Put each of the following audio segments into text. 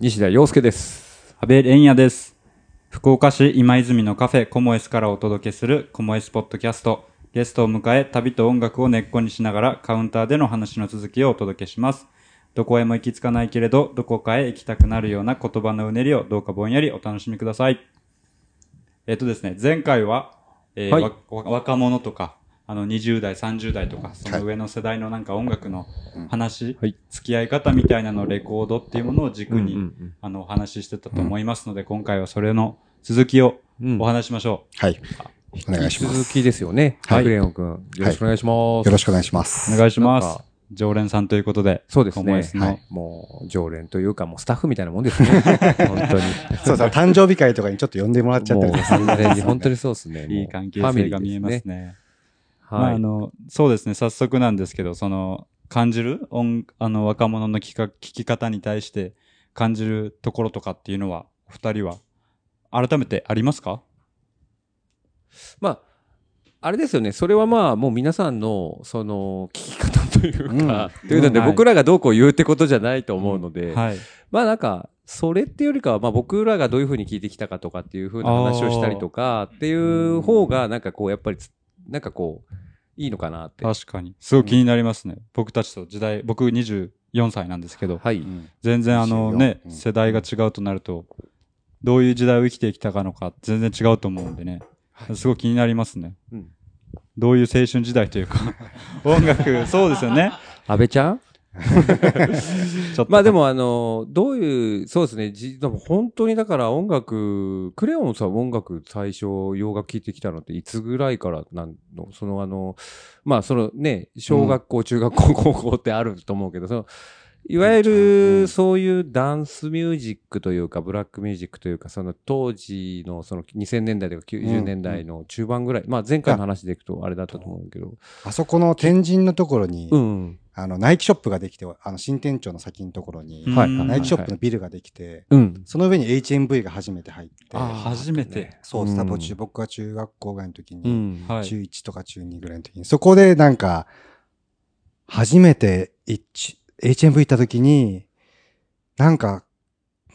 西田洋介です。安倍蓮也です。福岡市今泉のカフェコモエスからお届けするコモエスポッドキャスト。ゲストを迎え、旅と音楽を根っこにしながらカウンターでの話の続きをお届けします。どこへも行き着かないけれど、どこかへ行きたくなるような言葉のうねりをどうかぼんやりお楽しみください。えっとですね、前回は、えーはいわ若者とか、あの20代、30代とか、その上の世代のなんか音楽の話、はい付き合い方みたいなのレコードっていうものを軸に、うんうんあの、お話ししてたと思いますので、今回はそれの続きをうんお話ししましょはい。お願いします。続きですよね。はいクレヨンくん。よろしくお願いします。よろしくお願いしまう。す。お願いしますなんか。常連さんということで。そうですねはい。もう、常連というか、もうスタッフみたいなもんですね。本当に。そうさ、誕生日会とかにちょっと呼んでもらっちゃったりとか完全に、本当にそうですね。いい関係性が見えますね。まあ、はい。あの、そうですね、早速なんですけど、その、感じる音、あの、若者の聞か聞き方に対して感じるところとかっていうのは、お二人は、改めてありますか？まあ、あれですよね。それはまあ、もう皆さんの、その、聞き方というか、というので、はい僕らがどうこう言うってことじゃないと思うので、はい。まあなんか、それっていうよりかは、まあ僕らがどういうふうに聞いてきたかとかっていうふうな話をしたりとかっていう方が、なんかこう、やっぱりつ、なんかこう、いいのかなって。確かに。すごい気になりますね。僕たちと時代、僕24歳なんですけど、はい。全然あのね、24うん世代が違うとなると、どういう時代を生きてきたかのか全然違うと思うんでね。すごい気になりますね。うんどういう青春時代というか、音楽、そうですよね。安倍ちゃん？まあでもあの、どういう、そうですね、じでも本当にだから音楽、クレヨンさん音楽最初洋楽聴いてきたのっていつぐらいからなんの？そのあの、まあそのね、小学校、中学校、高校ってあると思うけど、その、いわゆるそういうダンスミュージックというか、ブラックミュージックというか、その当時のその2000年代とか90年代の中盤ぐらい、まあ前回の話でいくとあれだったと思うけど、あそこの天神のところに、うん。あの、ナイキショップができて、あの、新店長の先のところに、ナイキショップのビルができて、うん。その上に HMV が初めて入って、あー初めて。そう、うん多分中、僕が中学校ぐらいの時うに。中1とか中2ぐらいの時に、そこでなんか、初めて一 HMV 行った時に、なんか、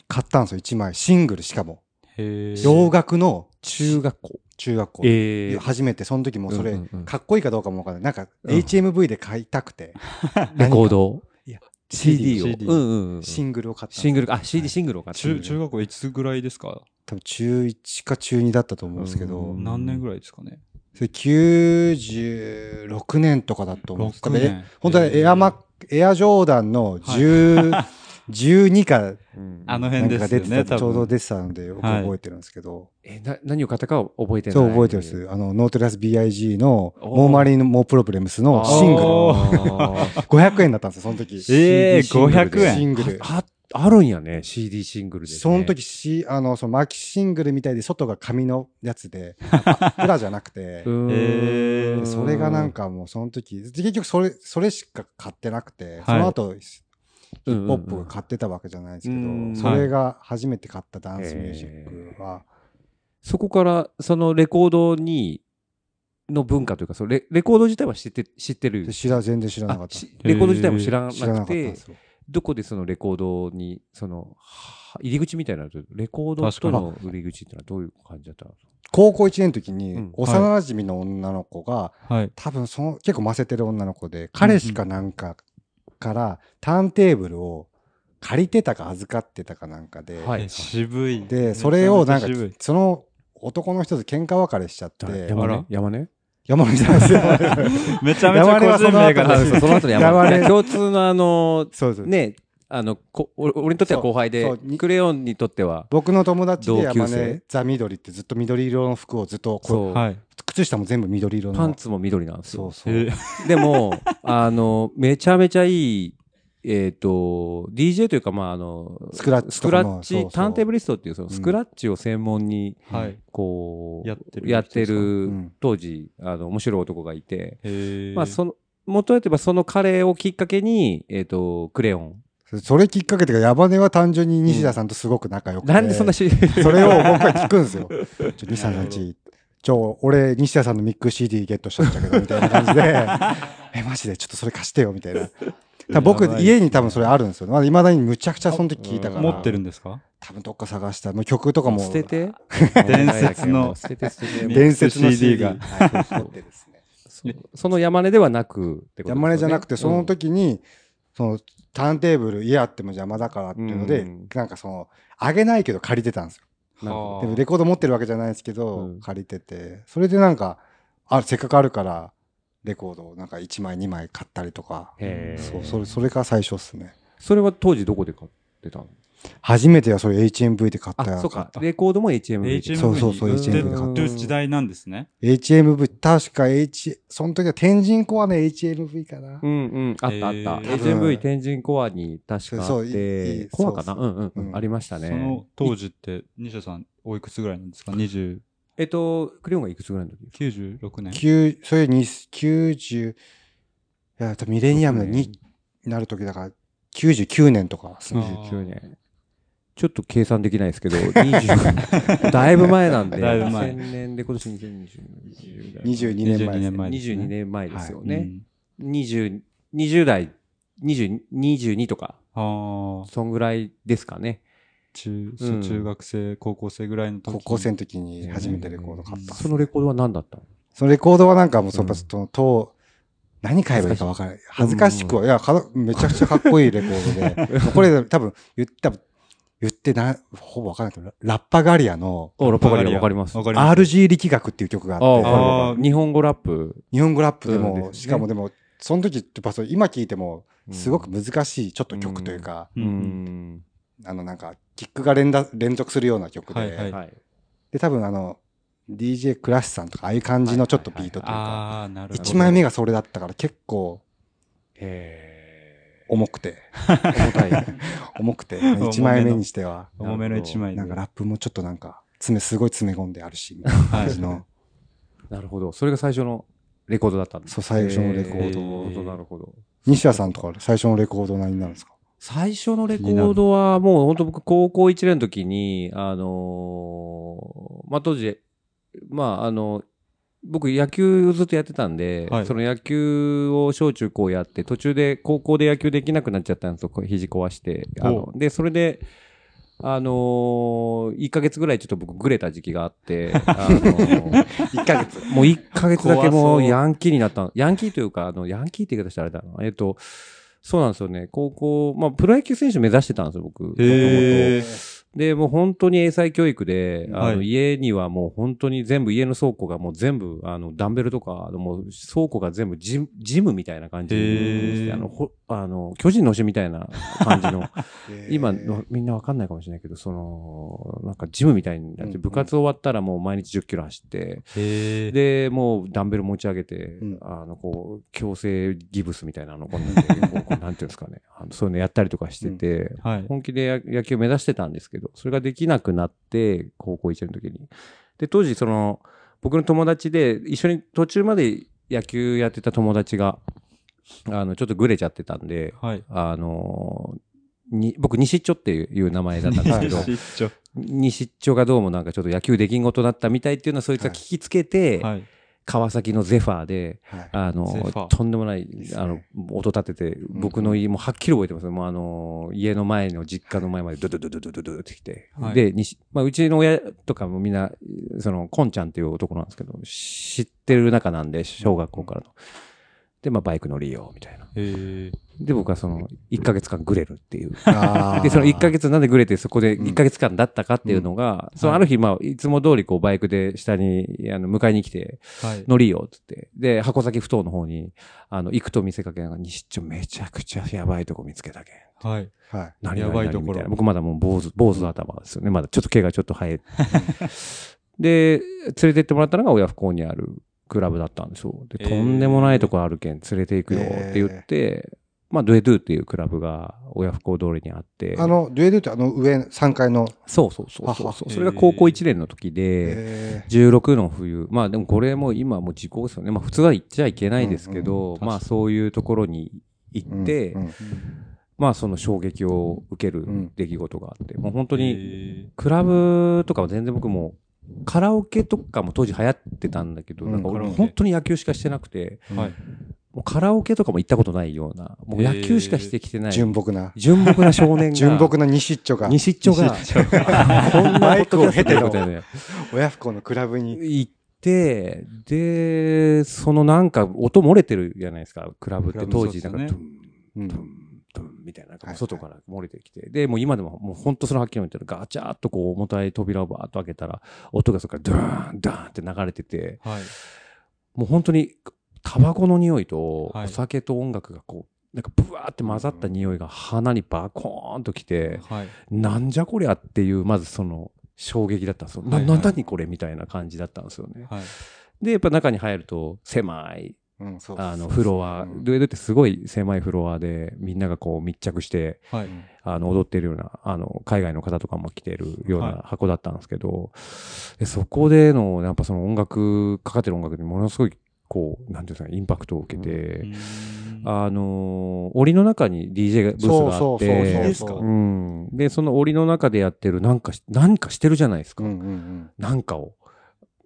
買ったんですよ、1枚。シングルしかも。洋楽の中学校。中学校。ええ初めて、その時もそれ、うんうんうん。かっこいいかどうかもわからない。なんか、うん。HMV で買いたくて、レコードいや CD を。CD うんうんうん。シングルを買ったシングル、あ、CD シングルを買った。中、中学校いつぐらいですか？多分中1か中2だったと思うんですけど、うん何年ぐらいですかね？それ96年とかだと思うんです。けど、6え年本当はエアマック、エアジョーダンの10、12かうんあの辺ですよね、かが出てた、多分。ちょうど出てたので、よく覚えてるんですけど、え、な、何を買ったかは覚えてない。そう覚えてるんです。あの、ノートレス BIG の、モーマリンモープロブレムスのシングル。お500 円だったんですよ、その時。ええ CD シングルで500円シングル。あ、あるんやね、CD シングルでね。その時し、あの、そのマキシングルみたいで、外が紙のやつで、プラじゃなくて。それがなんかもうその時、で結局それ、それしか買ってなくて、その後、ヒップホップが買ってたわけじゃないですけうんど、それが初めて買ったダンスミュージックは、そこから、そのレコードに、の文化というか、そのレレコード自体は知って、知ってる？知ら、全然知らなかった。レコード自体も知らな知らなかくてったんです、よ。どこでそのレコードに、その、は入り口みたいなのと、レコードとの入り口ってのはどういう感じだった？の高校1年の時にうん、幼馴染の女の子が、はい。多分その、結構ませてる女の子で、彼氏かなんかから、ターンテーブルを借りてたか預かってたかなんかで、はい。え渋い。で、それをなんかその男の人と喧嘩別れしちゃって、山根？山根？山根じゃないですよ。めちゃめちゃ個人名が出そうその後の山山根共通のあの、そうです。ね、あの、こ俺俺にとっては後輩でクレヨンにとっては、僕の友達で同級生山根ザ・緑ってずっと緑色の服をずっとこう、そう、はい。靴下も全部緑色の。パンツも緑なんですよ。そうそう。えーでも、あの、めちゃめちゃいい、えっ、と、DJ というか、まあ、あの、スクラッチスクラッチ、ターンテーブリストっていう、そのスクラッチを専門に、はい。こう、やってるやってるうん当時、あの、面白い男がいて、まあ、その、元は言えばその彼をきっかけに、えっ、と、クレヨン。それきっかけてか、山根は単純に西田さんとすごく仲良くて。なんでそんなし、それを僕は聞くんですよ。ちょ、西田さんち、ちょ、俺、西田さんのミック CD ゲットしたんだけど、みたいな感じで、え、マジでちょっとそれ貸してよ、みたいな。多分僕家に多分それあるんですよ。まだ未だにむちゃくちゃその時聞いたから。持ってるんですか？多分どっか探した。もう曲とかも。捨てて？伝説の 捨てて捨てて伝説の CD CD がが。はい。そ その山根ではなくってことですよね山根じゃなくて、そのうん時に、その、ターンテーブル家あっても邪魔だからっていうのでうん、なんかその、あげないけど借りてたんですよ。でもレコード持ってるわけじゃないですけど、うん借りてて、それでなんか、あ、せっかくあるから、レコードをなんか1枚2枚買ったりとか、そう、それ、それが最初っすね。それは当時どこで買ってたの？初めてはそれ HMV で買ったあ、やつ。そうか。レコードも HMV で。HMV そうそうそうに HMV 売ってる時代なんですね。HMV、確か H、その時は天神コアの HMV かな。うんうん。あったあった。えー HMV 天神コアに確かあコアかな？そううんうんありましたね。その当時って、西田さん、おいくつぐらいなんですか ?20、えっと、クレヨンがいくつぐらいの時？96年。9、それに90、いや、ミレニアムになる時だから、99年とかっすね。99年。ちょっと計算できないですけど、20 だいぶ前なんで、だいぶ前。2000年で今年2020 22年前22年前ですね。22年前ですようね。ん20、20代、20 22とか、そんぐらいですかね。中、うん中学生、高校生ぐらいの時高校生の時に初めてレコード買った。そのレコードは何だったの？そのレコードはなんかもうそ、うんのと、と、何買えばいいか分からない。恥ずかしくは、いや、かめちゃくちゃかっこいいレコードで、これ多分言った、言ってな、ほぼ分からないけど、ラッパガリアのあ、ラッパガリアわかります。RG 力学っていう曲があって、日本語ラップ。日本語ラップでうんも、ですねしかもでも、その時ってやっぱそう今聴いても、すごくうん難しい、ちょっと曲というか、ううんん。あのなんか、キックが連打連続するような曲で、はいはいはい。で、多分あの、DJ クラッシュさんとか、ああいう感じのちょっとビートというか、ああ、なるほど。一枚目がそれだったから結構へ 重くて、重たい。重くて、めの一枚目にしては、重めの一枚で。なんかラップもちょっとなんか、詰め、すごい詰め込んであるし、みたいな感じの、なるほど。それが最初のレコードだったんですそう最初のレコードなるほど、なるほど。西田さんとか最初のレコード何になるんですか？最初のレコードはもう本当僕高校1年の時に、あのーまあ当時、まああの、僕野球ずっとやってたんで、はいその野球を小中高やって、途中で高校で野球できなくなっちゃったんですよ、肘壊して。あので、それで、あのー、1ヶ月ぐらいちょっと僕グレた時期があって、あのー、1ヶ月。もう1ヶ月だけもううヤンキーになったの。ヤンキーというか、あの、ヤンキーって言い方したらあれだな。えっと、そうなんですよね。高校、まあ、プロ野球選手目指してたんですよ、僕。へーで、もう本当に英才教育で、あの、はい家にはもう本当に全部、家の倉庫がもう全部、あの、ダンベルとか、もう倉庫が全部ジム、ジムみたいな感じへでーあの、ほ、あの、巨人の星みたいな感じの、今えーの、みんなわかんないかもしれないけど、その、なんかジムみたいになって、うん部活終わったらもう毎日10キロ走って。で、もうダンベル持ち上げて、うんあの、こう、強制ギブスみたいなの、こんなんで なんていうんですかね。あのそういうのやったりとかしてて、はい。本気で野野球を目指してたんですけど、それができなくなって、高校1年の時に。で、当時、その、僕の友達で、一緒に途中まで野球やってた友達が、あの、ちょっとグレちゃってたんで、はい。あのに僕、西っちょっていう名前だったんですけど、一緒西っちょがどうもなんかちょっと野球できんごとだったみたいっていうのは、そいつは聞きつけて、はい。川崎のゼファーで、はい、あの、とんでもない、あの、音立てて、僕の家、もはっきり覚えてます。もうあの、家の前の実家の前までドドドドドドドってきて、はい、で、西、まあ、うちの親とかもみんな、その、コンちゃんっていう男なんですけど、知ってる中なんで、小学校からの。うんで、まあ、バイク乗りよ、みたいな。で、僕はその、1ヶ月間グレるっていう。で、その1ヶ月なんでグレてそこで1ヶ月間だったかっていうのが、そのある日、まあ、いつも通りこうバイクで下に、あの、迎えに来て、はい。乗りよ、つって。で、箱崎ふ頭の方に、あの、行くと見せかけながら、西っちょめちゃくちゃやばいとこ見つけたけん。はい。はい。何やばいところ何みたな僕まだもう坊主、坊主頭ですよね。まだちょっと毛がちょっと生え。で、連れてってもらったのが親不孝にあるクラブだったんですよ。で、えー。とんでもないとこあるけん連れて行くよって言って、まあ、ドゥエドゥっていうクラブが親不孝通りにあって。あの、デュエルってあの上3階の、そうそうそうそうそれが高校1年の時で、え16の冬。まあでもこれも今もう時効ですよね。まあ普通は行っちゃいけないですけうんど、うん。まあそういうところに行ーって、うんうんまあその衝撃を受けるん。出来事があって、もう本当へにー。クラブとかは全然僕もカラオケとかも当時流行ってたんだけど、うんなんか俺本当に野球しかしてなくて、はい。もうカラオケとかも行ったことないような、もう野球しかしてきてない。純朴な。純朴な少年が。純朴な西っちょが、西っちょが、こんなマイクを経ての親不孝のクラブに。行って、で、そのなんか音漏れてるじゃないですか、クラブって当時なんか、そうんドゥン、ドゥンみたいな、外から漏れてきて、で、もう今でももう本当そのはっきり言ったらガチャーっとこう重たい扉をバーッと開けたら、音がそこからドゥーン、ドゥーンって流れてて、はい。もう本当にタバコの匂いとはいお酒と音楽がこう、なんかブワーって混ざった匂いが鼻にバコーンときて、はい。なんじゃこりゃっていう、まずその衝撃だったんですよ。な、はいはいな、何これみたいな感じだったんですよね。はい。で、やっぱ中に入ると狭い、うん、そうあの、フロア、うんドゥエドってすごい狭いフロアで、みんながこう密着して、はい。あの、踊ってるような、あの、海外の方とかも来てるようはいな箱だったんですけど、でそこでの、やっぱその音楽、かかってる音楽にものすごい、こう、なんていうんですかね、インパクトを受けて、あのー檻の中に DJ がブースがあって、でその檻の中でやってる、なんかし、なんかしてるじゃないですか。なんかを。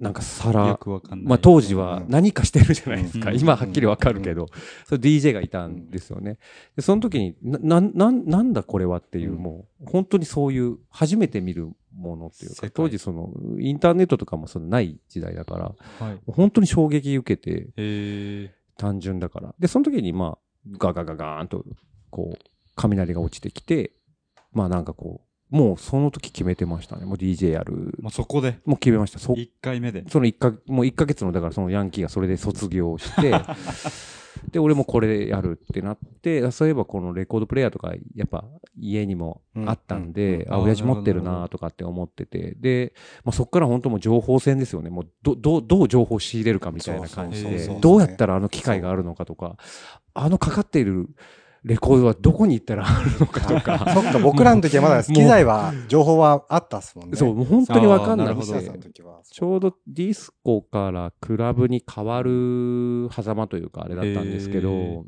なんか皿。まあ当時は何かしてるじゃないですか。うん今はっきりわかるけど、それ DJ がいたんですよね。で、その時に、な、な、なんだこれはっていう、うんもう、本当にそういう、初めて見るものっていうか当時その、インターネットとかもそのない時代だから、はい。本当に衝撃受けて、え単純だから。で、その時に、まあ、ガガガガーンと、こう、雷が落ちてきて、まあなんかこう、もうその時決めてましたね。もう DJ やるー。。まあ、そこで、もう決めました。そ1回目で？その一か、もう1ヶ月の、だからそのヤンキーがそれで卒業して、で、俺もこれやるってなって、あそういえばこのレコードプレイヤーとか、やっぱ家にもあったんで、あ、うんあ親父持ってるなとかって思ってて、で、まあ、そっから本当もう情報戦ですよね。もう、ど、どう、どう情報を仕入れるかみたいな感じでどうやったらあの機械があるのかとか、あのかかっているレコードはどこに行ったらあるのかとか、そっか、僕らの時はまだ機材は、情報はあったっすもんね。そう、もう本当にわかんなくあーなるほどて。ちょうどディスコからクラブに変わる狭間というかあれだったんですけど、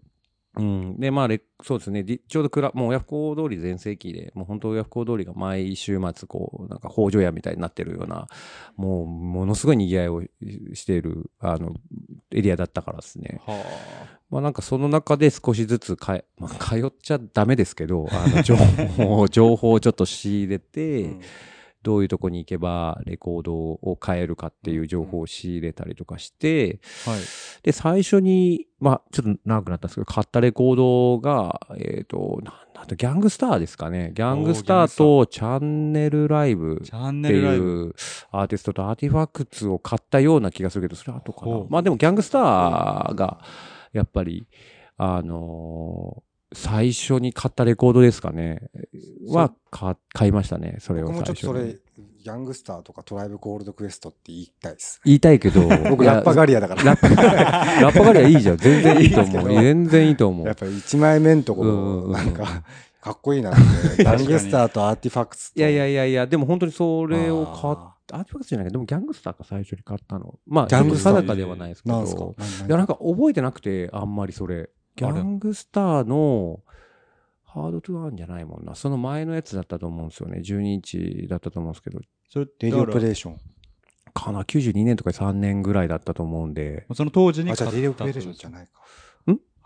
うん。で、まあレ、そうですね。ちょうどクラ、もう親不孝通り全盛期で、もう本当親不孝通りが毎週末、こう、なんか北条屋みたいになってるような、もう、ものすごい賑わいをしている、あの、エリアだったからですね。はまあなんかその中で少しずつかえ、まあ、通っちゃダメですけど、あの、情報、情報をちょっと仕入れて、うんどういうとこに行けばレコードを変えるかっていう情報を仕入れたりとかして、あ。はい。で、最初に、まあ、ちょっと長くなったんですけど、買ったレコードが、えっ、と、なんだと、ギャングスターですかね。ギャングスターとチャンネルライブって。いうアーティストとアーティファクツを買ったような気がするけど、それは後かな。まあでもギャングスターが、やっぱり、あのー最初に買ったレコードですかね。は、か買いましたね。それを僕もちょ最初に。っとそれ、ヤングスターとかトライブゴールドクエストって言いたいです。言いたいけど、僕、ラッパガリアだから。ラッパ、ラッパガリはいいじゃん。全然いいと思う。いい全然いいと思う。やっぱり1枚目のところ、なんか、かっこいいな。ヤングスターとアーティファクツと。いやいやいやいや、でも本当にそれを買っあアーティファクトじゃないけど、でもギャングスターが最初に買ったの。まあ、ギャングスター定かではないですけなんすかど。何いや、なんか覚えてなくて、あんまりそれ。ギャングスターの、ハードトゥアンじゃないもんな。その前のやつだったと思うんですよね。12インチだったと思うんですけど。それレディオプレイイション。かな ?92 年とか3年ぐらいだったと思うんで。その当時にあ、じゃあディオプレイションじゃないか。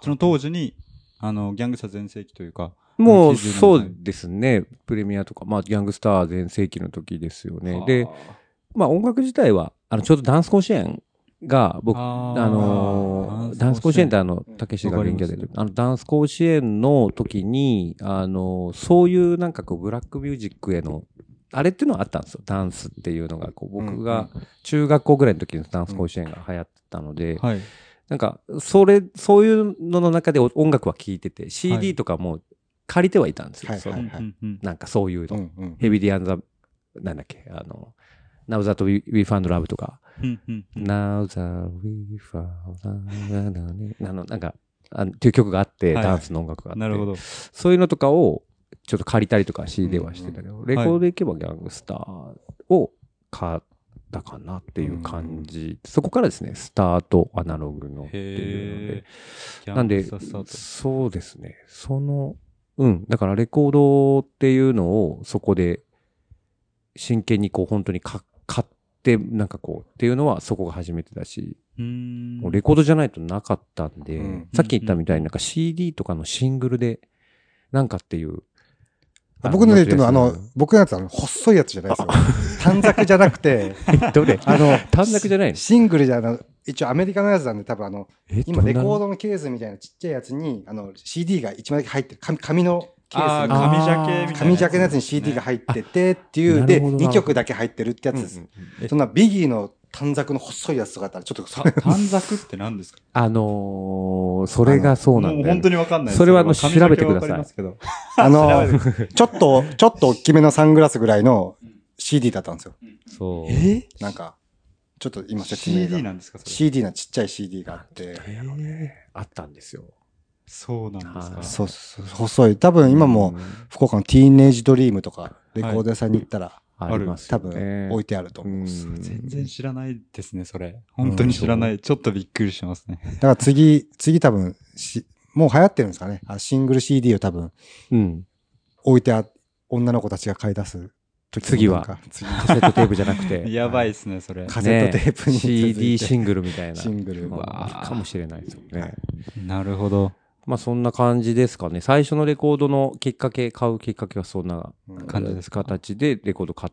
その当時に、あの、ギャングスター全盛期というか、もう、90年代そうですね。プレミアとか、まあ、ギャングスター全盛期の時ですよね。で、まあ音楽自体は、あの、ちょうどダンス甲子園が、僕、あのーダンス甲子園ってあの、たけしが元気であの、ダンス甲子園の時に、あのーそういうなんかこう、ブラックミュージックへの、あれっていうのはあったんですよ。ダンスっていうのが、こう、僕が中学校ぐらいの時にダンス甲子園が流行ってたので、はい。なんか、それ、そういうのの中で音楽は聴いてて、CD とかも借りてはいたんですよ。そのはいはいなんかそういうの。うんうん。ヘビディアンザ、なんだっけ、あの、Now That We, We Found Love とか、うんうんうん Now That We Found Love あの、なんか、あのっていう曲があって、はいダンスの音楽があって、なるほど。そういうのとかを、ちょっと借りたりとか CD はしてたけど、レコードで行けばギャングスターを買ったかなっていう感じ。そこからですね、スタートアナログのっていうので。なんでそうですね。その、うん。だからレコードっていうのをそこで真剣にこう本当にか買っで、なんかこう、っていうのはそこが初めてだし、うレコードじゃないとなかったんで、うん。さっき言ったみたいになんか CD とかのシングルで、なんかっていう。僕の言ってるの。は、あの僕のやつはあの細いやつじゃないですよ。短冊じゃなくて、ス どれ？あの、短冊じゃないの？シングルじゃな一応アメリカのやつなんで多分あの、え今レコードドの？ケースみたいなちっちゃいやつに、あの、CD が一枚だけ入ってる、紙紙のケースに。紙ジャケみたいな。紙ジャケのやつに CD が入っててっていう、で、なるほどな2曲だけ入ってるってやつです。そんなビギーの短冊の細いやつとかあったら、ちょっとそれ、短冊って何ですか？あのー、それがそうなんだよ、もう本当にわかんないですそれはあの調べてくださいわかりますけどあの、ちょっと、ちょっと大きめのサングラスぐらいの CD だったんですよ。そう。え？なんか、ちょっと今説明が。CD なんですかそれ？CD なちっちゃい CD があって。あったんですよ。そうなんですか？はいそうそう、細い。多分今もうん福岡のティーンエイジドリームとか、レコード屋さんに行ったら、あります多。分置いてあると思う。うん全然知らないですね、それ。本当に知らない。ちょっとびっくりしますね。だから次、次多分し、もう流行ってるんですかね？あシングル CD を多分うん。置いてあ、女の子たちが買い出す時次はカセットテープじゃなくて。やばいですね、それ。カセットテープに CD シングルみたいな。シングルかもしれないですよね。なるほど。まあそんな感じですかね。最初のレコードのきっかけ、買うきっかけはそんなうん感じですか形でレコード買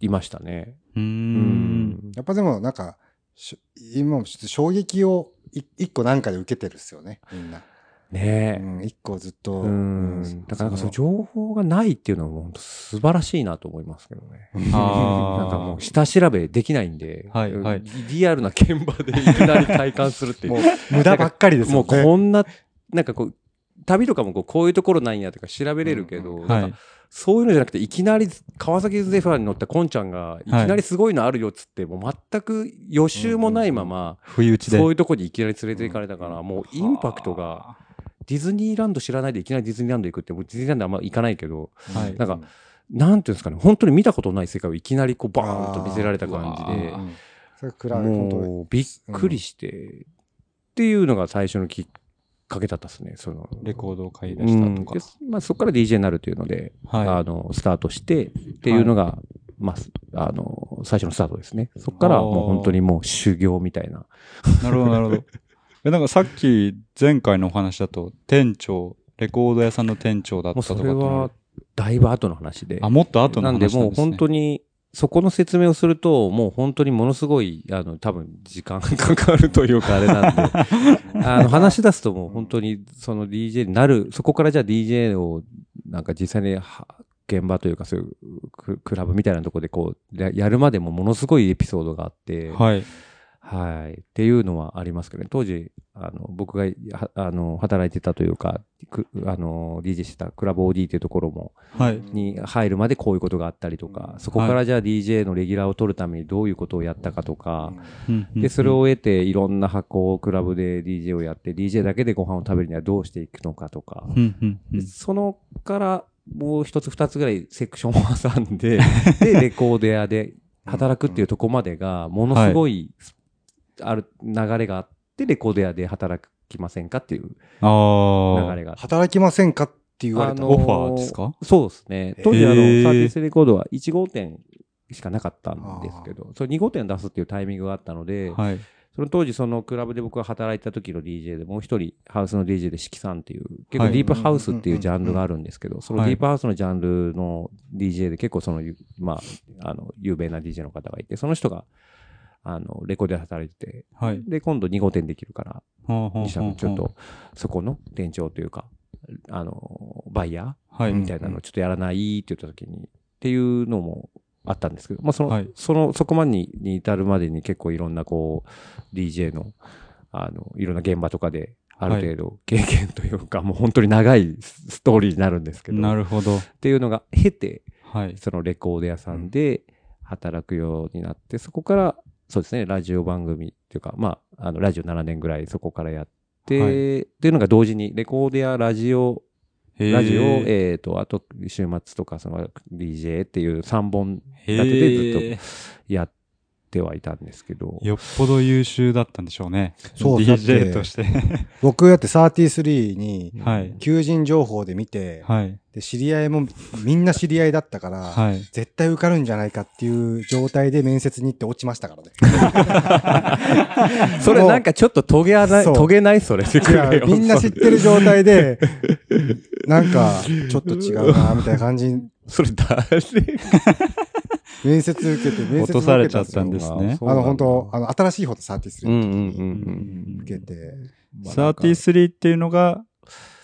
いましたね。うんやっぱでもなんか、し今もちょっと衝撃をい一個なんかで受けてるっすよね、みんな。うねん、一個ずっと。え。うん。だからなんかそう情報がないっていうのはもう本当素晴らしいなと思いますけどね。あー なんかもう下調べできないんで、はいはいうんリアルな現場でいきなり体感するっていう も。う無駄ばっかりですもうよね。こんな、なんかこう、旅とかもこうこういうところなんやとか調べれるけど、うんはいなんか。そういうのじゃなくて、いきなり川崎ゼファーに乗ったコンちゃんが、い。きなりすごいのあるよっつって、もう全く予習もないまま、不意打ちで。そういうとこにいきなり連れて行かれたから、もうインパクトが、ディズニーランド知らないでいきなりディズニーランド行くって、もうディズニーランドあんま行かないけど、はい。なんかなんていうんですかね、本当に見たことない世界をいきなりこうバーンと見せられた感じでもうびっくりして、っていうのが最初のきっかけだったですね、その。レコードを買い出したとかうんで。まあ、そこから DJ になるというので、はいあの、スタートして、っていうのが、まあ、あの、最初のスタートですね。そこからはもう本当にもう修行みたいな。なるほど、なるほど。え、なんかさっき前回のお話だと、店長、レコード屋さんの店長だったもうそれとかっていうのは、だいぶ後の話で。あ、もっと後のなんでもう話なんですね。本当に、そこの説明をすると、もう本当にものすごい、あの、多分時間かかるというかあれなんで、あの、話し出すともう本当にその DJ になる、そこからじゃあ DJ をなんか実際には現場というかそういうククラブみたいなところでこうややるまでもものすごいエピソードがあって、はい。はい。っていうのはありますけどね。当時、あの、僕がはあの働いてたというか、くあの、DJ してたクラブ OD っていうところも、はい。に入るまでこういうことがあったりとか、そこからじゃあ DJ のレギュラーを取るためにどういうことをやったかとか、で、それを得ていろんな箱をクラブで DJ をやって、DJ だけでご飯を食べるにはどうしていくのかとか。そのからもう一つ二つぐらいセクションを挟んで、で、レコード屋で働くっていうとこまでが、ものすごい、ある流れがあって、レコード屋で働きませんかっていうああ。流れがあって。働きませんかって言われたあのオファーですか？そうですね。当時あの、サーティスレコードは1号店しかなかったんですけど、それ2号店出すっていうタイミングがあったので、はい。その当時そのクラブで僕が働いた時の DJ でもう一人ハウスの DJ で四季さんっていう結構はいディープハウスっていうジャンルがあるんですけど、そのディープハウスのジャンルの DJ で結構その、まあ、あの、有名な DJ の方がいて、その人が、あの、レコードで働いてて、はい。で、今度2号店できるから、ちょっと、そこの店長というか、あの、バイヤはい。ーみたいなのをちょっとやらないって言った時に、っていうのもあったんですけど、まあその、はいその、そこまでにに至るまでに結構いろんなこう、DJ の、あの、いろんな現場とかで、ある程度経験というか、もう本当に長いストーリーになるんですけど、なるほど。っていうのが経て、はい。そのレコード屋さんで働くようになって、そこから、そうですね、ラジオ番組っていうか、まあ、あの、ラジオ7年ぐらいそこからやって、はい。っていうのが同時に、レコードやラジオ、ラジオ、えっ、と、あと、週末とか、その、DJ っていう3本へ立てでずっー。とやっってはいたんですけど。よっぽど優秀だったんでしょうね。そう DJ として。僕だって33に、はい。求人情報で見て、はい。で、知り合いもみんな知り合いだったから、はい。絶対受かるんじゃないかっていう状態で面接に行って落ちましたからね。それなんかちょっとトゲあない、トゲないそれ。みんな知ってる状態で、なんか、ちょっと違うな、みたいな感じに、それ誰？面接受けて、面接落とされちゃったんでですね。あの、本当あの、新しい方と33うんうんの時にうんうん。受けて、33っていうのが、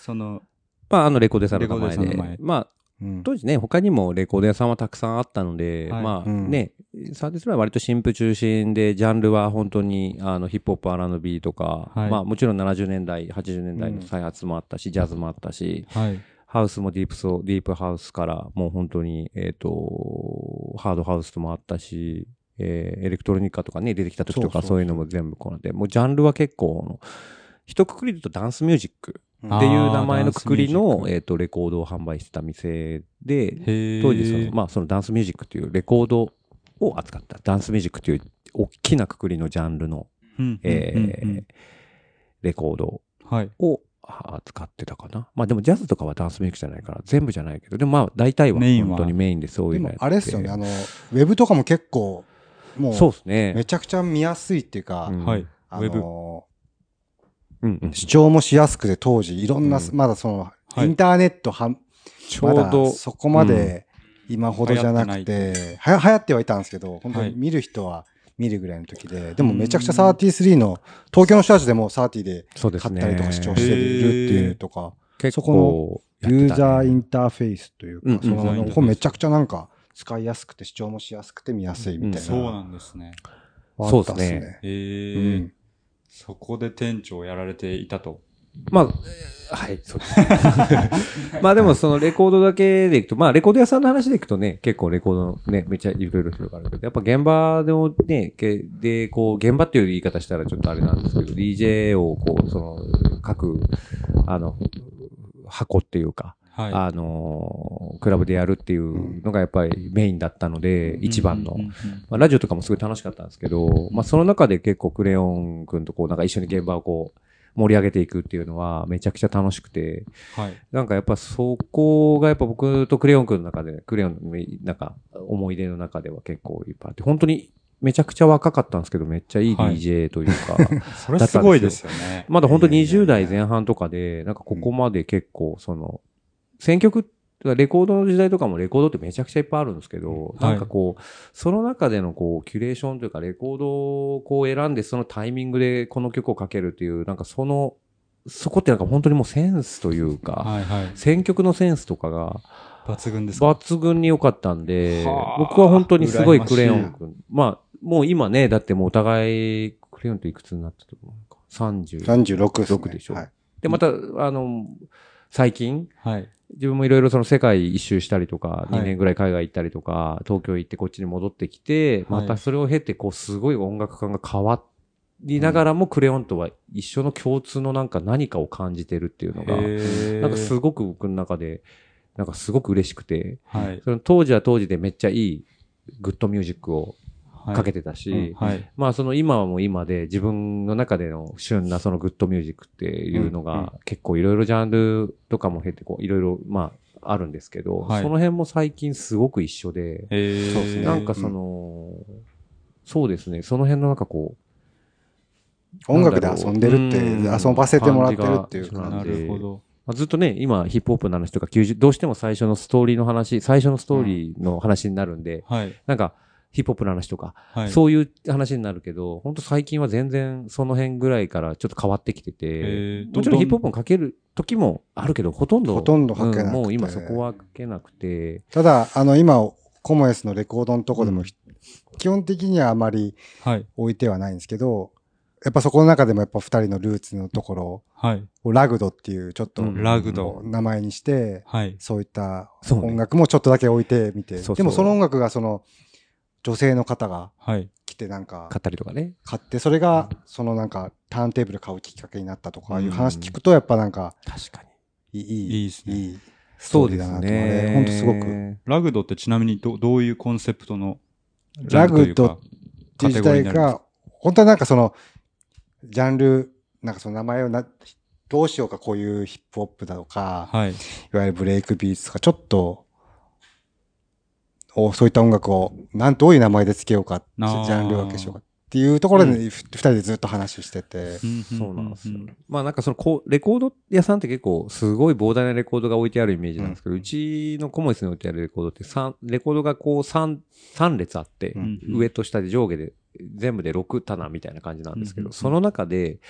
その、まあ、あの、レコード屋さんの名前でレコード屋さんの名前。まあ、うん。当時ね、他にもレコード屋さんはたくさんあったので、はい。まあうん。ね、サーティスは割と新婦中心で、ジャンルは本当にあのヒップホップ、R&B とか、はい。まあもちろん70年代、80年代の再発もあったし、ジャズもあったし、はい。ハウスもディープソー、ディープハウスからもう本当に、えっ、と、ハードハウスもあったし、えーエレクトロニカとかね、出てきた時とかそういうのも全部こうなって、もうジャンルは結構一括りで言うとダンスミュージックうん。っていう名前のくくりのえっ、と、レコードを販売してた店で、へ当時その、まあそのダンスミュージックっていうレコードを扱った、ダンスミュージックっていう大きなくくりのジャンルの、うんえレコードはい。を扱ってたかな。まあでもジャズとかはダンスミュージックじゃないから、全部じゃないけど、でもまあ大体は本当にメインでそういうのやって。あれですよね、あの、ウェブとかも結構、もう、そうですね。めちゃくちゃ見やすいっていうか、うん。はい。あウェブ。の、うんうん。視聴もしやすくて当時、いろんな、うんまだその、はい。インターネットは、ちょうど、そこまで今ほどじゃなくて、はや流行ってはいたんですけど、本当はい。に見る人は見るぐらいの時で、でもめちゃくちゃ33の、東京の人たちでも30でそうですね。買ったりとか視聴してるっていうとか、結そこ構、ユーザーインンターフェースというか、そのこれめちゃくちゃなんか使いやすくて視聴もしやすくて見やすいみたいな。そうなんですね。そうですね。えうーん。そこで店長をやられていたと。まあ、えーはい、そうです。まあでもそのレコードだけでいくと、まあレコード屋さんの話でいくとね、結構レコードのね、めっちゃいろいろ広がるけど、やっぱ現場でもね、けで、こう、現場っていう言い方したらちょっとあれなんですけど、DJ をこう、その、各、あの、箱っていうか、はい。あのークラブでやるっていうのがやっぱりメインだったので、一番のうん。うんうんまあ、ラジオとかもすごい楽しかったんですけど、まあ、その中で結構クレヨン君とこう、なんか一緒に現場をこう、盛り上げていくっていうのはめちゃくちゃ楽しくて、はい。なんかやっぱそこがやっぱ僕とクレヨン君の中で、クレヨンのなんか思い出の中では結構いっぱいあって、本当にめちゃくちゃ若かったんですけど、めっちゃいいはい。DJ というか、それすごいですよね。まだ本当に20いやいやいや。代前半とかで、なんかここまで結構その、選曲レコードの時代とかもレコードってめちゃくちゃいっぱいあるんですけど、はいなんかこう、その中でのこう、キュレーションというか、レコードをこう選んで、そのタイミングでこの曲をかけるっていう、なんかその、そこってなんか本当にもうセンスというか、はいはい。選曲のセンスとかが抜群ですか？抜群に良かったんではあ、僕は本当にすごいクレヨン君。まあ、もう今ね、だってもうお互い、クレヨンっていくつになったと思う？か ?30。36です、ね。6でしょはい。で、また、あの、最近、はい。自分もいろいろその世界一周したりとか、はい。2年ぐらい海外行ったりとか、東京行ってこっちに戻ってきて、はい。またそれを経て、こう、すごい音楽感が変わりながらも、 CRYN とは一緒の共通のなんか何かを感じてるっていうのが、なんかすごく僕の中で、なんかすごく嬉しくて、はい。その当時は当時でめっちゃいい good music をはいかけてたし、はい。まあその今はもう今で自分の中での旬なその good music っていうのうんうん。が結構いろいろジャンルとかも経てこういろいろまああるんですけど、はいその辺も最近すごく一緒で、えー。そうですね。なんかその、そうですね、その辺のなんかこう、音楽で遊んでるって、う。ん。遊ばせてもらってるっていう感感じ。なるほど。まあずっとね、今ヒップホップの話とか90、どうしても最初のストーリーの話、最初のストーリーの話になるんで、はい。なんかヒップホップの話とか、はい。そういう話になるけど、本当最近は全然その辺ぐらいからちょっと変わってきてて、えーもちろんヒップホップもかける時もあるけど、ほとんど、ほとんどかけなくてうんもう今そこはかけなくて、ただ、あの、今、コモエスのレコードのとこでも、基本的にはあまりはい。置いてはないんですけど、やっぱそこの中でもやっぱ二人のルーツのところはい。をラグドっていうちょっとうんラグド。名前にして、はい。そういったそうね音楽もちょっとだけ置いてみて、でもその音楽がその女性の方がはい。来てなんか買ったりとかね。買って、それがそのなんかターンテーブル買うきっかけになったとかうんいう話聞くとやっぱなんか確かいい、いい、いいですねいいストーリーだなとね。ほんとすごく。ラグドってちなみにどどういうコンセプトのラグドっていう時代が、本当はなんかその、ジャンル、なんかその名前をな、どうしようかこういうヒップホップだとか、はい。いわゆるブレイクビーツとか、ちょっと、おそういった音楽を、なん、どういう名前で付けようか、ジャンル分けしようかっていうところで、ふ二人でずっと話してて、そうなんですよ。うんうん。まあなんかそのこう、レコード屋さんって結構すごい膨大なレコードが置いてあるイメージなんですけど、うちのコモイスに置いてあるレコードって三レコードがこう三三列あって、うん。上と下で上下で全部で6棚みたいな感じなんですけど、その中で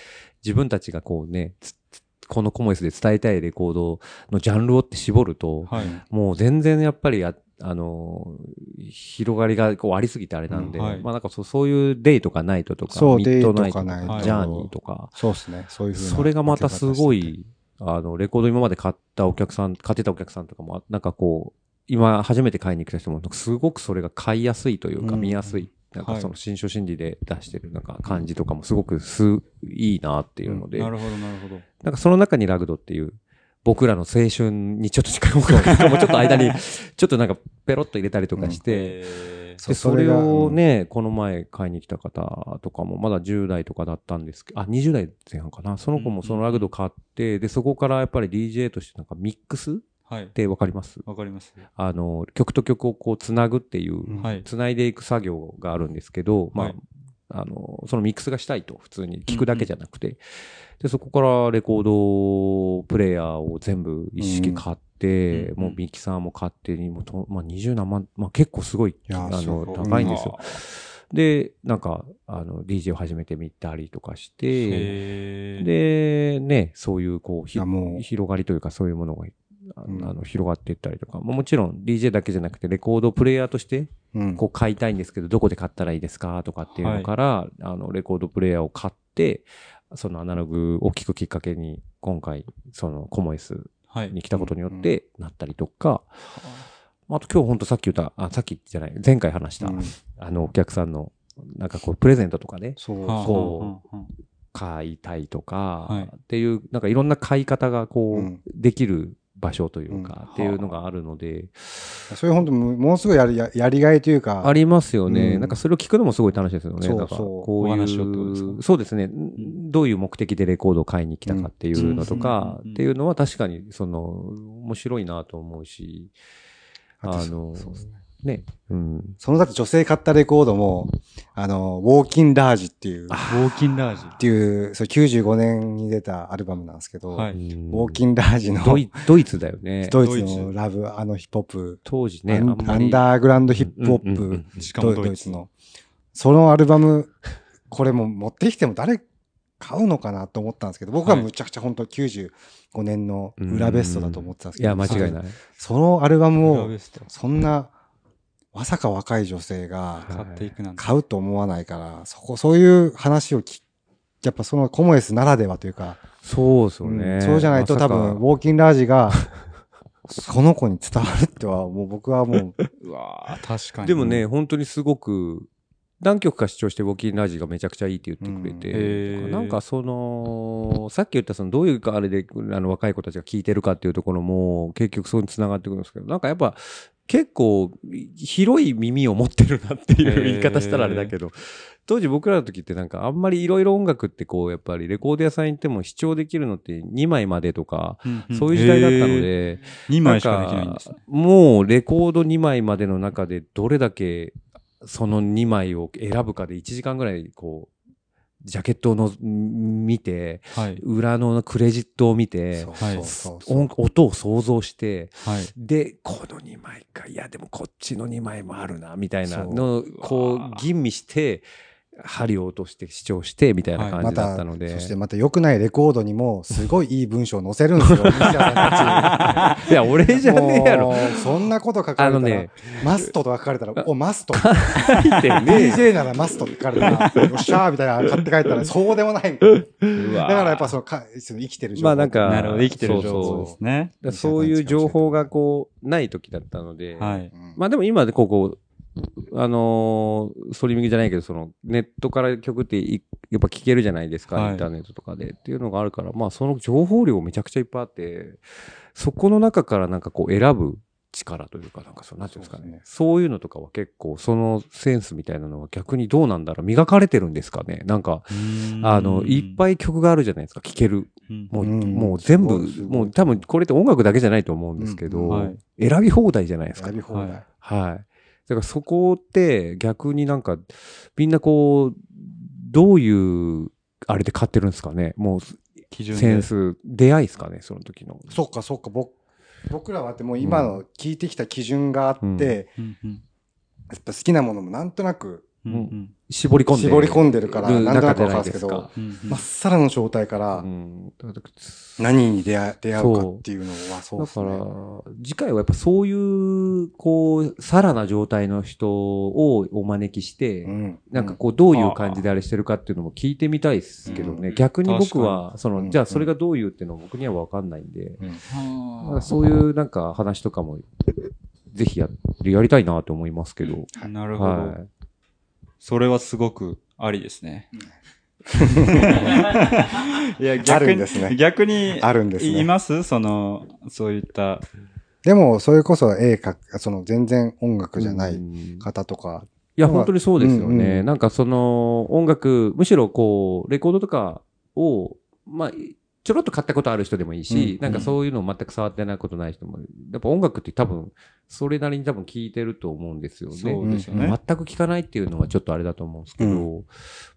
自分たちがこうね、つつこのコモイスで伝えたいレコードのジャンルをって絞ると、はい。もう全然やっぱりあ、あのー広がりがこうありすぎてあれなんで、うんはい。まあなんかそうそういうデイとかナイトとか、そうミッドナイトとかジャーニーとか、そうですね、そういうふうなそれがまたすご。い、あの、レコード今まで買ったお客さん、買ってたお客さんとかも、なんかこう、今初めて買いに来た人も、すごくそれが買いやすいというか、うん。見やすい。なんはいかその新書心理で出してるなんか感じとかもすごくす、いいなっていうので、なるほど、なるほど。なんかその中にラグドっていう、僕らの青春にちょっと近いもちょっと間に、ちょっとなんかペロッと入れたりとかして、で、それをね、この前買いに来た方とかも、まだ10代とかだったんですけど、あ、20代前半かな。その子もそのラグド買って、で、そこからやっぱり DJ としてなんかミックスっはい。てわかります？わかります。あの、曲と曲をこうつなぐっていう、うんはい。つないでいく作業があるんですけど、まあ、はいあの、そのミックスがしたいと、普通に聞くだけじゃなくて、で、そこからレコードプレイヤーを全部一式買って、うんもうミキサーも勝手に、もうと、まあ、20何万、まあ、結構すごい、やあの、高いんですよ。で、なんか、あの、DJ を始めてみたりとかして、で、ね、そういう、こう。広がりというか、そういうものが、あの広がっていったりとか、まあもちろん DJ だけじゃなくて、レコードプレイヤーとして、うん。こう買いたいんですけど、どこで買ったらいいですかとかっていうのから、あの、レコードプレイヤーを買って、そのアナログを聞くきっかけに、今回、そのコモエスはい。に来たことによってなったりとか、あと今日ほんとさっき言った、あ、さっきじゃない、前回話した、うん。あの、お客さんの、なんかこう、プレゼントとかね、こう買いたいとか、はい。っていう、なんかいろんな買い方がこう、うん。できる場所というか、うん。っていうのがあるので、そういう本当もものすごいやりややりがいというか、ありますよね、うん。なんかそれを聞くのもすごい楽しいですよね。なんかそうそうこういう、か？そうですね、んどういう目的でレコードを買いに来たかっていうのとか、うん。っていうのは確かに、その、面白いなと思うし、あのそうですねね、うん。そのだって女性買ったレコードも、あの、ウォーキンラージっていう、っウォー。キンラージ。ていう、それ95年に出たアルバムなんですけど、はい。ウォウーキンラージの。ドイドイツだよね。ドイツのラブ、あのヒップホップ、当時ね、アンダーグラウンドヒップホッうんうんうんプ、しかもドドイツの。そのアルバム、これも持ってきても誰買うのかなと思ったんですけど、僕はむちゃくちゃ本当95年の裏ベストだと思ってたんですけど、いや、間違いない。そのアルバムをそんな、まさか若い女性が買っていくなんて。買うと思わないから、そこ、そういう話をき、やっぱそのコモエスならではというか、そうですようね。んそうじゃないと多分、ウォーキンラージが、この子に伝わるっては、もう僕はもう、うわー確かに。でもね、本当にすごく、何曲か視聴して、ウォーキンラジがめちゃくちゃいいって言ってくれうんなんかその、さっき言ったその、どういうかあれで、あの、若い子たちが聴いてるかっていうところも、結局そうに繋がってくるんですけど、なんかやっぱ、結構、広い耳を持ってるなっていう言い方したらあれだけど、当時僕らの時ってなんかあんまりいろいろ音楽ってこう、やっぱりレコード屋さん行っても視聴できるのって2枚までとか、そういう時代だったの。で、2枚しかできないんですね。もうレコード2枚までの中でどれだけその2枚を選ぶかで1時間ぐらいこう、ジャケットをの見て、はい。裏のクレジットを見て、音音を想像して、はい。で、この2枚か、いやでもこっちの2枚もあるな、みたいなのを、こう、吟味して、針を落として視聴して、みたいなはい感じまただったので。そしてまた良くないレコードにも、すごいいい文章を載せるんですよ。いや、俺じゃねえやろそんなこと書かれたら、あのねマストとか書かれたら、お、マスト。書いてね DJ ならマストって書かれたら、よっしゃーみたいな買って帰ったら、そうでもないだからやっぱそのか、その生きてる情報。まあなんかなるほど。生きてるそう情報ですね。そういう情報がこう、ない時だったので、はい。うんまあでも今でここ、あのーストリーミングじゃないけど、そのネットから曲っていやっぱ聞けるじゃないですか、はいインターネットとかでっていうのがあるから、まあその情報量めちゃくちゃいっぱいあって、そこの中からなんかこう選ぶ力というか、なんかそう、なんていうんですかね。ねそういうのとかは結構、そのセンスみたいなのは逆にどうなんだろう磨かれてるんですかねなんか、あの、いっい。ぱい曲があるじゃないですか、聴ける。うんもう、うんもう全部もう多分これって音楽だけじゃないと思うんですけど、うんはい選び放題じゃないですか選。び放題。はいはい。だからそこって逆になんか、みんなこう、どういう、あれで買ってるんですかね？もう、基準で。センス、出会いですかね？その時の。そっかそっか、僕、僕らはってもう今の聞いてきた基準があって、うん。やっぱ好きなものもなんとなく絞り込んで絞り込んでるから、なんとなくわかるんですけどまっさらの状態から何に出会出会うかっていうのはそうだかですね。ら、次回はやっぱそういう、こう、さらな状態の人をお招きして、うん。なんかこう、どういう感じであれしてるかっていうのも聞いてみたいですけどね。うん。逆に僕は、その、うん。じゃあそれがどういうっていうのは僕にはわかんないんで、そういうなんか話とかも、ぜひや、やりたいなと思いますけど。なるほど。はそれはすごくありですね。いや、あ 逆に、るんですね。逆に、あるんですね。います？その、そういった、でも、それこそ絵描く、その全然音い。楽じゃないうん。い方とか、や、まあ本当にそうですようんね。うん。なんかその、音楽、むしろこう、レコードとかを、まあ、ちょろっと買ったことある人でもいいし、うん。なんかそういうのを全く触ってないことない人も、やっぱ音楽って多分、それなりに多分聴いてると思うんですよね。そうですよね。全く聞かないっていうのはちょっとあれだと思うんですけど、う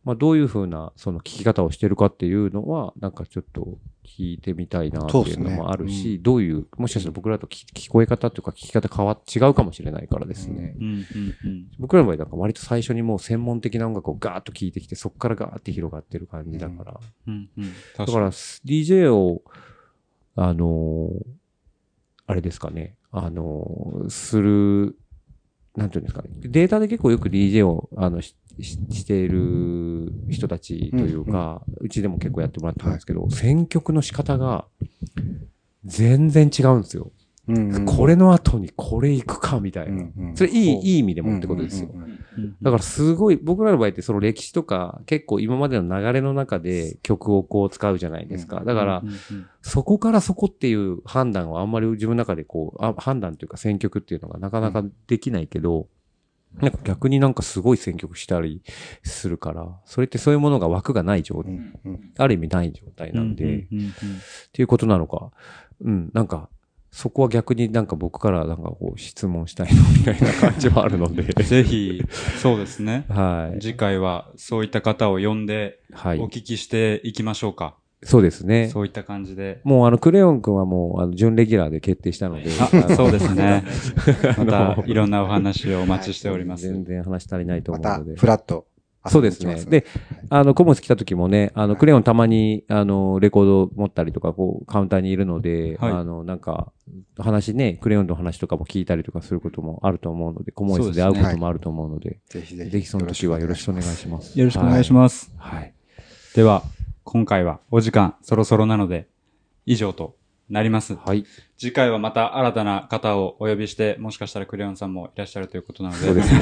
まあどういうふうなその聞き方をしてるかっていうのは、なんかちょっと聞いてみたいなっていうのもあるそうですし、どういう、もしかしたら僕らと聞聞こえ方というか聞き方変わっ、違うかもしれないからですね。うんうんうん。僕らの場合なんか割と最初にもう専門的な音楽をガーッと聞いてきて、そこからガーッて広がってる感じだから。うんうん。だから、DJ を、あのーあれですかね、あのーする、なんていうんですかね。データで結構よく DJ を、あの、しししている人たちというか、うちでも結構やってもらってるんですけど、選曲の仕方が全然違うんですよ。これの後にこれ行くかみたいな。それいい、いい意味でもってことですよ。だからすごい、僕らの場合ってその歴史とか結構今までの流れの中で曲をこう使うじゃないですか。だからそこからそこっていう判断はあんまり自分の中でこう、あ判断というか選曲っていうのがなかなかできないけど、なんか逆になんかすごい選曲したりするから、それってそういうものが枠がない状態、ある意味ない状態なんで、っていうことなのか、うん、なんか、そこは逆になんか僕からなんかこう質問したいのみたいな感じはあるので。ぜひ、そうですね。はい。次回はそういった方を呼んではいお。聞きしていきましょうか。そうですね。そういった感じで。もうあの、クレヨン君はもう、あの、準レギュラーで決定したので。あ、そうですね。またいろんなお話をお待ちしております。全然話足りないとまた思うので。、フラット。そうですね。で、あの、コモス来た時もね、あの、クレヨンたまに、あの、レコード持ったりとか、こう、カウンターにいるので、はいあの、なんか、話ね、クレヨンの話とかも聞いたりとかすることもあると思うので、コモスで会うこともあると思うので、ぜひぜひ。ぜひその時はよろしくお願いします。よろしくお願いします。はい。では、今回はお時間そろそろなので、以上となります。はい。次回はまた新たな方をお呼びして、もしかしたらクレヨンさんもいらっしゃるということなので、そうです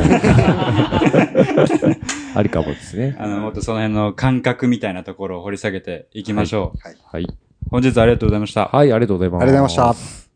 ね。ありかもですね。あの、もっとその辺の感覚みたいなところを掘り下げていきましょう。はい。はい。本日はありがとうございました。はい、ありがとうございます。ありがとうございました。